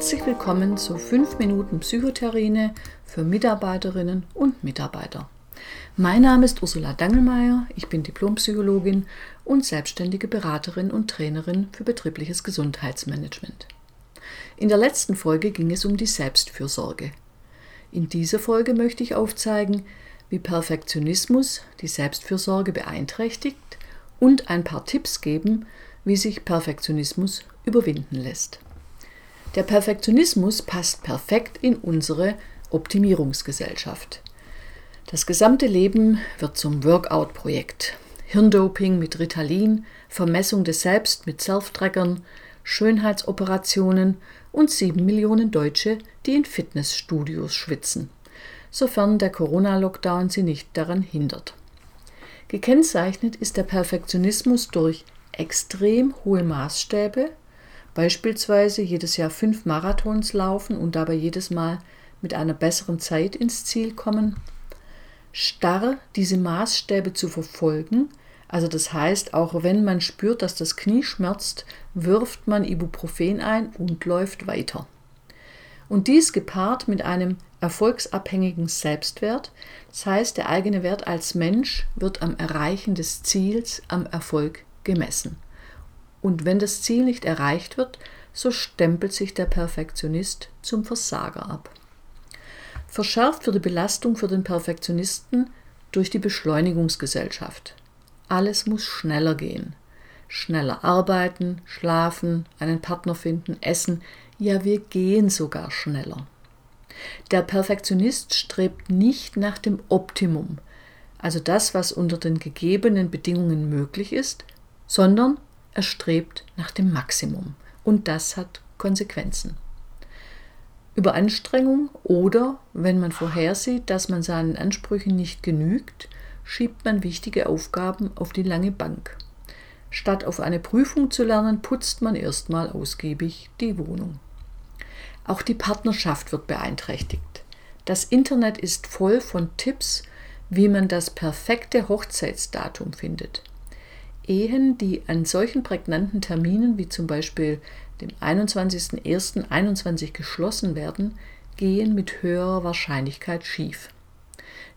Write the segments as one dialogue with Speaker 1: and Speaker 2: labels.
Speaker 1: Herzlich willkommen zu 5 Minuten Psychotherine für Mitarbeiterinnen und Mitarbeiter. Mein Name ist Ursula Dangelmeier, ich bin Diplompsychologin und selbstständige Beraterin und Trainerin für betriebliches Gesundheitsmanagement. In der letzten Folge ging es um die Selbstfürsorge. In dieser Folge möchte ich aufzeigen, wie Perfektionismus die Selbstfürsorge beeinträchtigt und ein paar Tipps geben, wie sich Perfektionismus überwinden lässt. Der Perfektionismus passt perfekt in unsere Optimierungsgesellschaft. Das gesamte Leben wird zum Workout-Projekt. Hirndoping mit Ritalin, Vermessung des Selbst mit Self-Trackern, Schönheitsoperationen und sieben Millionen Deutsche, die in Fitnessstudios schwitzen, sofern der Corona-Lockdown sie nicht daran hindert. Gekennzeichnet ist der Perfektionismus durch extrem hohe Maßstäbe, beispielsweise jedes Jahr fünf Marathons laufen und dabei jedes Mal mit einer besseren Zeit ins Ziel kommen, starr diese Maßstäbe zu verfolgen, also das heißt, auch wenn man spürt, dass das Knie schmerzt, wirft man Ibuprofen ein und läuft weiter. Und dies gepaart mit einem erfolgsabhängigen Selbstwert, das heißt, der eigene Wert als Mensch wird am Erreichen des Ziels, am Erfolg gemessen. Und wenn das Ziel nicht erreicht wird, so stempelt sich der Perfektionist zum Versager ab. Verschärft wird die Belastung für den Perfektionisten durch die Beschleunigungsgesellschaft. Alles muss schneller gehen. Schneller arbeiten, schlafen, einen Partner finden, essen, ja wir gehen sogar schneller. Der Perfektionist strebt nicht nach dem Optimum, also das, was unter den gegebenen Bedingungen möglich ist, sondern er strebt nach dem Maximum. Und das hat Konsequenzen. Überanstrengung oder, wenn man vorhersieht, dass man seinen Ansprüchen nicht genügt, schiebt man wichtige Aufgaben auf die lange Bank. Statt auf eine Prüfung zu lernen, putzt man erstmal ausgiebig die Wohnung. Auch die Partnerschaft wird beeinträchtigt. Das Internet ist voll von Tipps, wie man das perfekte Hochzeitsdatum findet. Ehen, die an solchen prägnanten Terminen wie zum Beispiel dem 21.01.21 geschlossen werden, gehen mit höherer Wahrscheinlichkeit schief.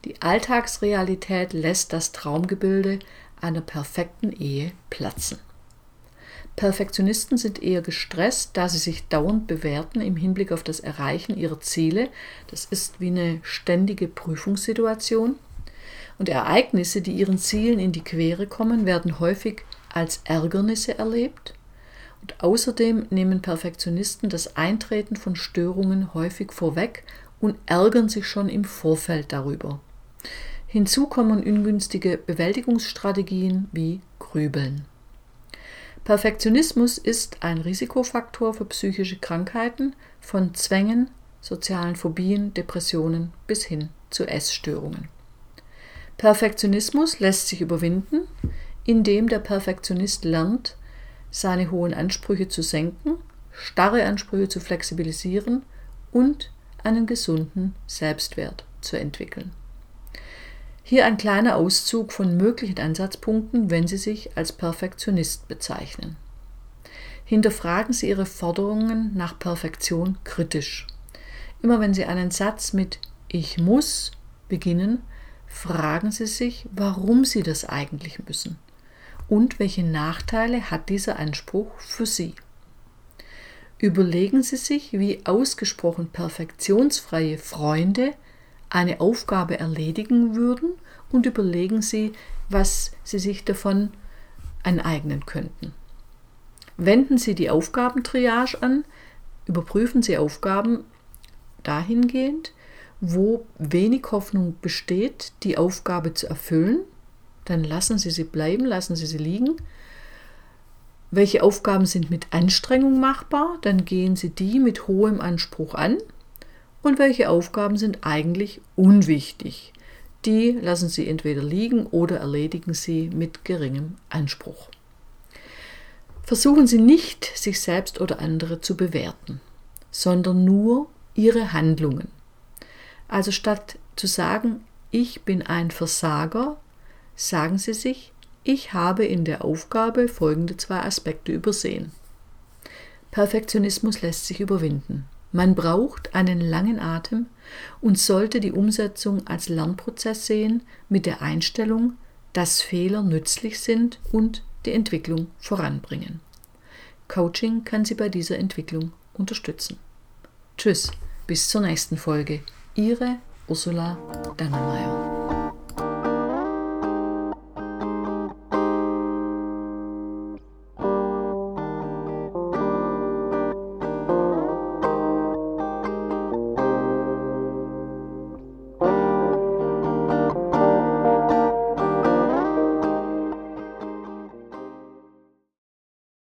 Speaker 1: Die Alltagsrealität lässt das Traumgebilde einer perfekten Ehe platzen. Perfektionisten sind eher gestresst, da sie sich dauernd bewerten im Hinblick auf das Erreichen ihrer Ziele. Das ist wie eine ständige Prüfungssituation und Ereignisse, die ihren Zielen in die Quere kommen, werden häufig als Ärgernisse erlebt. Und außerdem nehmen Perfektionisten das Eintreten von Störungen häufig vorweg und ärgern sich schon im Vorfeld darüber. Hinzu kommen ungünstige Bewältigungsstrategien wie Grübeln. Perfektionismus ist ein Risikofaktor für psychische Krankheiten von Zwängen, sozialen Phobien, Depressionen bis hin zu Essstörungen. Perfektionismus lässt sich überwinden, indem der Perfektionist lernt, seine hohen Ansprüche zu senken, starre Ansprüche zu flexibilisieren und einen gesunden Selbstwert zu entwickeln. Hier ein kleiner Auszug von möglichen Ansatzpunkten, wenn Sie sich als Perfektionist bezeichnen. Hinterfragen Sie Ihre Forderungen nach Perfektion kritisch. Immer wenn Sie einen Satz mit Ich muss beginnen, fragen Sie sich, warum Sie das eigentlich müssen und welche Nachteile hat dieser Anspruch für Sie. Überlegen Sie sich, wie ausgesprochen perfektionsfreie Freunde eine Aufgabe erledigen würden und überlegen Sie, was Sie sich davon aneignen könnten. Wenden Sie die Aufgabentriage an, überprüfen Sie Aufgaben dahingehend, wo wenig Hoffnung besteht, die Aufgabe zu erfüllen, dann lassen Sie sie bleiben, lassen Sie sie liegen. Welche Aufgaben sind mit Anstrengung machbar, dann gehen Sie die mit hohem Anspruch an. Und welche Aufgaben sind eigentlich unwichtig, die lassen Sie entweder liegen oder erledigen Sie mit geringem Anspruch. Versuchen Sie nicht, sich selbst oder andere zu bewerten, sondern nur Ihre Handlungen. Also statt zu sagen, ich bin ein Versager, sagen Sie sich, ich habe in der Aufgabe folgende zwei Aspekte übersehen. Perfektionismus lässt sich überwinden. Man braucht einen langen Atem und sollte die Umsetzung als Lernprozess sehen mit der Einstellung, dass Fehler nützlich sind und die Entwicklung voranbringen. Coaching kann Sie bei dieser Entwicklung unterstützen. Tschüss, bis zur nächsten Folge. Ihre Ursula Dangelmeier.